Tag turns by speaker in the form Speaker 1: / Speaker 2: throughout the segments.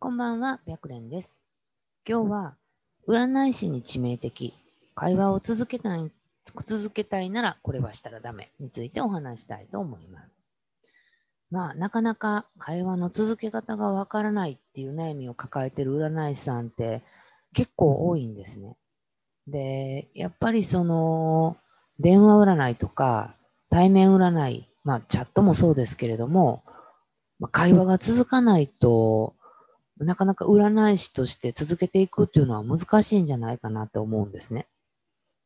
Speaker 1: こんばんは、白蓮です。今日は、占い師に致命的、会話を続けたい続けたいならこれはしたらダメについてお話したいと思います。まあ、なかなか会話の続け方がわからないっていう悩みを抱えてる占い師さんって結構多いんですね。で、やっぱりその、電話占いとか対面占い、まあ、チャットもそうですけれども、まあ、会話が続かないと、なかなか占い師として続けていくっていうのは難しいんじゃないかなと思うんですね。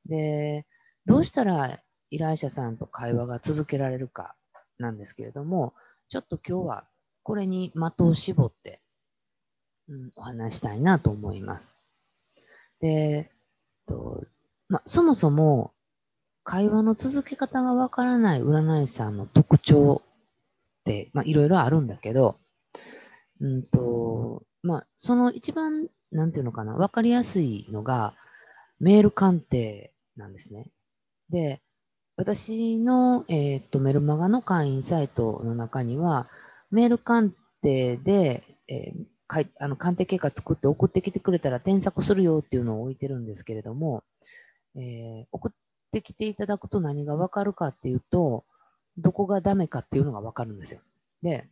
Speaker 1: で、どうしたら依頼者さんと会話が続けられるかなんですけれども、ちょっと今日はこれに的を絞って、うん、お話したいなと思います。で、とま、そもそも会話の続け方がわからない占い師さんの特徴って、まあ、いろいろあるんだけど、うんと、まあ、その一番、なんていうのかな、わかりやすいのが、メール鑑定なんですね。で、私の、えっ、と、メルマガの会員サイトの中には、メール鑑定で、えーかいあの鑑定結果作って送ってきてくれたら添削するよっていうのを置いてるんですけれども、えー送ってきていただくと何がわかるかっていうと、どこがダメかっていうのがわかるんですよ。で、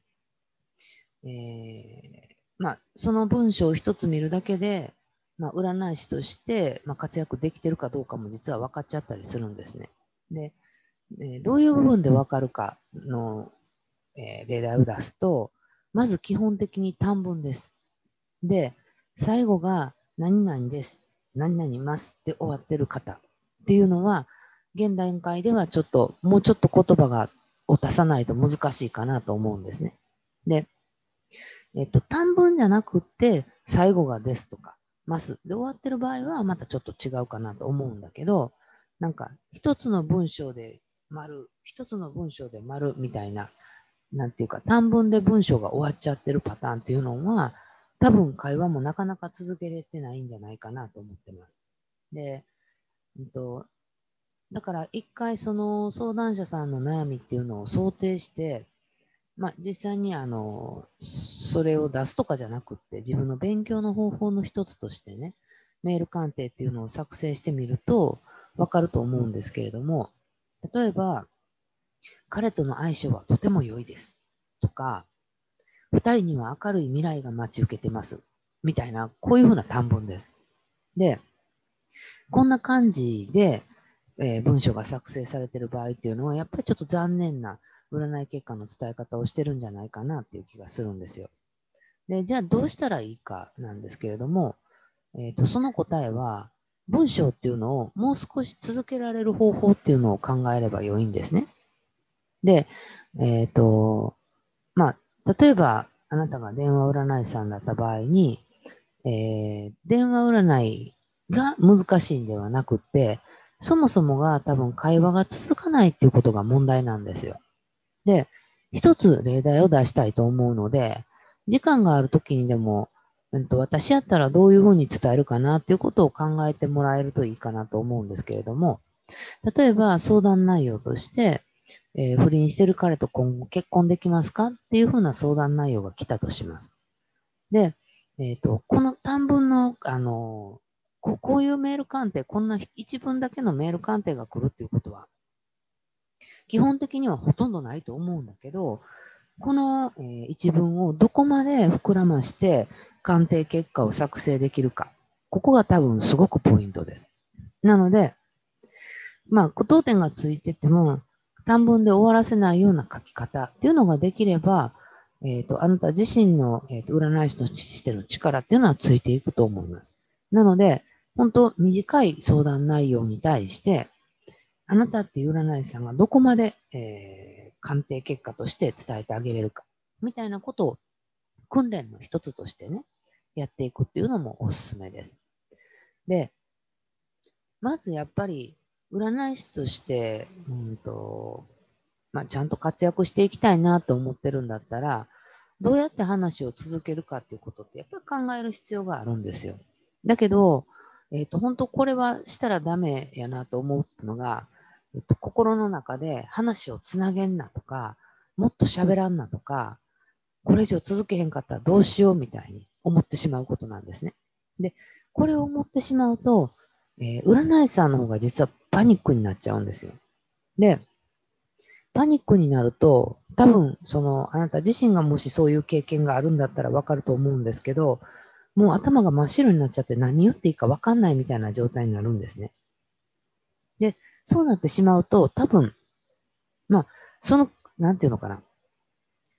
Speaker 1: えーまあ、その文章を一つ見るだけで、まあ、占い師として、まあ、活躍できてるかどうかも実は分かっちゃったりするんですね。で、えーどういう部分で分かるかの、えー例題を出すと、まず基本的に短文です。で、最後が何々です、何々ますって終わってる方っていうのは、現段階ではちょっと、もうちょっと言葉がを足さないと難しいかなと思うんですね。で、えっと、短文じゃなくて、最後がですとか、ますで終わってる場合はまたちょっと違うかなと思うんだけど、なんか、一つの文章で丸、一つの文章で丸みたいな、なんていうか、短文で文章が終わっちゃってるパターンっていうのは、多分会話もなかなか続けれてないんじゃないかなと思ってます。で、うんと、だから一回その相談者さんの悩みっていうのを想定して、まあ実際にあの、それを出すとかじゃなくって自分の勉強の方法の一つとしてね、メール鑑定っていうのを作成してみるとわかると思うんですけれども、例えば、彼との相性はとても良いですとか、二人には明るい未来が待ち受けてますみたいな、こういうふうな短文です。で、こんな感じで、えー文章が作成されてる場合っていうのは、やっぱりちょっと残念な占い結果の伝え方をしてるんじゃないかなっていう気がするんですよ。で、じゃあどうしたらいいかなんですけれども、えーと、その答えは、文章っていうのをもう少し続けられる方法っていうのを考えれば良いんですね。で、えっ、と、まあ、例えば、あなたが電話占い師さんだった場合に、えー電話占いが難しいんではなくって、そもそもが多分会話が続かないっていうことが問題なんですよ。で、一つ例題を出したいと思うので、時間がある時にでも、うんと、私やったらどういうふうに伝えるかなっていうことを考えてもらえるといいかなと思うんですけれども、例えば相談内容として、えー不倫してる彼と今後結婚できますかっていうふうな相談内容が来たとします。で、えっ、と、この短文の、あのこ、こういうメール鑑定、こんな一文だけのメール鑑定が来るっていうことは、基本的にはほとんどないと思うんだけど、この、えー一文をどこまで膨らまして鑑定結果を作成できるか、ここが多分すごくポイントです。なので、まあ、句読点がついてても、短文で終わらせないような書き方っていうのができれば、えっ、と、あなた自身の、えーと占い師としての力っていうのはついていくと思います。なので、本当短い相談内容に対して、あなたっていう占い師さんがどこまで、えー鑑定結果として伝えてあげれるか、みたいなことを訓練の一つとしてね、やっていくっていうのもおすすめです。で、まずやっぱり占い師として、うんと、まあ、ちゃんと活躍していきたいなと思ってるんだったら、どうやって話を続けるかっていうことってやっぱり考える必要があるんですよ。だけど、えっ、と、本当これはしたらダメやなと思うのが、えっと、心の中で話をつなげんなとか、もっと喋らんなとか、これ以上続けへんかったらどうしようみたいに思ってしまうことなんですね。で、これを思ってしまうと、えー、占い師さんの方が実はパニックになっちゃうんですよ。で、パニックになると、多分、その、あなた自身がもしそういう経験があるんだったらわかると思うんですけど、もう頭が真っ白になっちゃって何言っていいかわかんないみたいな状態になるんですね。で、そうなってしまうと、多分、まあ、その、なんていうのかな。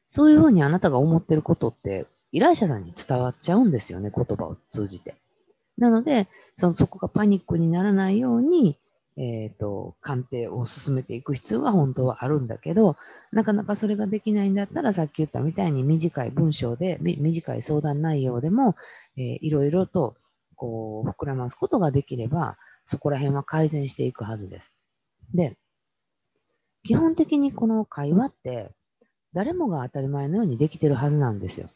Speaker 1: そういうふうにあなたが思ってることって、依頼者さんに伝わっちゃうんですよね、言葉を通じて。なので、そのそこがパニックにならないように、えっ、ー、と、鑑定を進めていく必要が本当はあるんだけど、なかなかそれができないんだったら、さっき言ったみたいに短い文章で、短い相談内容でも、えー、いろいろと、こう、膨らますことができれば、そこら辺は改善していくはずです。で、基本的にこの会話って、誰もが当たり前のようにできてるはずなんですよ。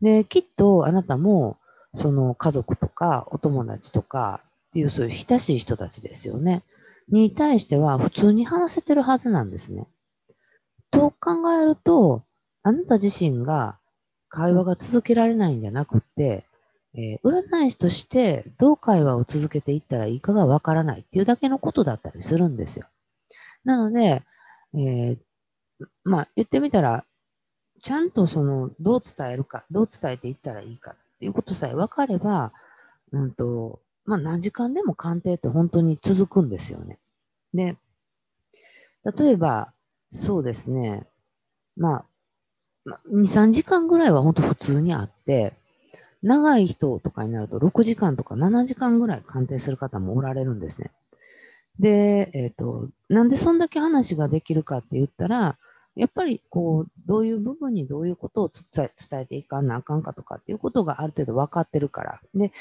Speaker 1: で、きっとあなたも、その家族とかお友達とかっていうそういう親しい人たちですよね。に対しては普通に話せてるはずなんですね。と考えると、あなた自身が会話が続けられないんじゃなくって、えー、占い師としてどう会話を続けていったらいいかがわからないっていうだけのことだったりするんですよ。なので、えー、まあ言ってみたら、ちゃんとその、どう伝えるか、どう伝えていったらいいかっていうことさえ分かれば、うんと、まあ何時間でも鑑定って本当に続くんですよね。で、例えば、そうですね、まあ、2、3時間ぐらいは本当普通にあって、長い人とかになると6時間とか7時間ぐらい鑑定する方もおられるんですね。で、えっ、ー、と、なんでそんだけ話ができるかって言ったら、やっぱりこう、どういう部分にどういうことを伝えていかなあかんかとかっていうことがある程度分かってるから。で、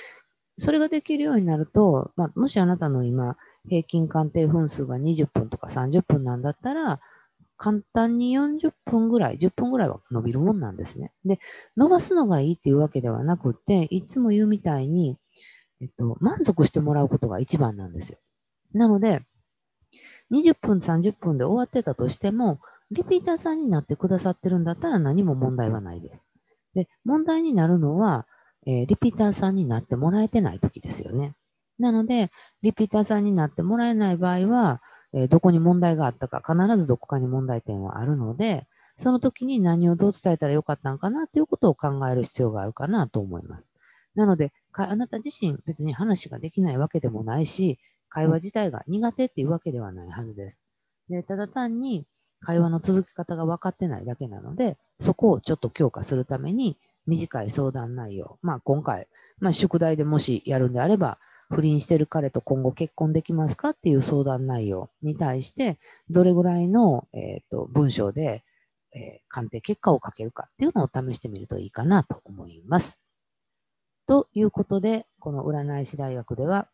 Speaker 1: それができるようになると、まあ、もしあなたの今、平均鑑定分数が20分とか30分なんだったら、簡単に40分ぐらい、10分ぐらいは伸びるもんなんですね。で、伸ばすのがいいっていうわけではなくて、いつも言うみたいに、えっと、満足してもらうことが一番なんですよ。なので、20分、30分で終わってたとしても、リピーターさんになってくださってるんだったら何も問題はないです。で、問題になるのは、えー、リピーターさんになってもらえてない時ですよね。なので、リピーターさんになってもらえない場合は、えー、どこに問題があったか、必ずどこかに問題点はあるので、その時に何をどう伝えたらよかったのかなということを考える必要があるかなと思います。なので、あなた自身別に話ができないわけでもないし、会話自体が苦手っていうわけではないはずです。でただ単に会話の続き方が分かってないだけなので、そこをちょっと強化するために、短い相談内容、まあ今回、まあ宿題でもしやるんであれば、不倫してる彼と今後結婚できますかっていう相談内容に対して、どれぐらいの、えーと、文章で、えー、鑑定結果を書けるかっていうのを試してみるといいかなと思います。ということで、この占い師大学では、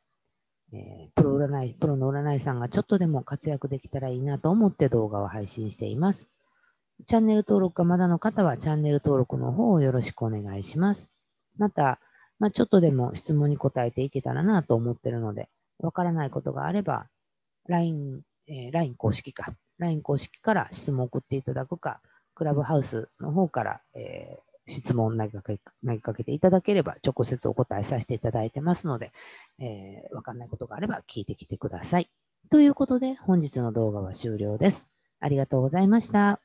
Speaker 1: えー、プロ占い、プロの占い師さんがちょっとでも活躍できたらいいなと思って動画を配信しています。チャンネル登録がまだの方はチャンネル登録の方をよろしくお願いします。また、まあ、ちょっとでも質問に答えていけたらなと思ってるので、わからないことがあれば、LINE、えー、LINE 公式か、LINE 公式から質問を送っていただくか、クラブハウスの方から、えー、質問を投げかけ投げかけていただければ、直接お答えさせていただいてますので、えー、わかんないことがあれば聞いてきてください。ということで、本日の動画は終了です。ありがとうございました。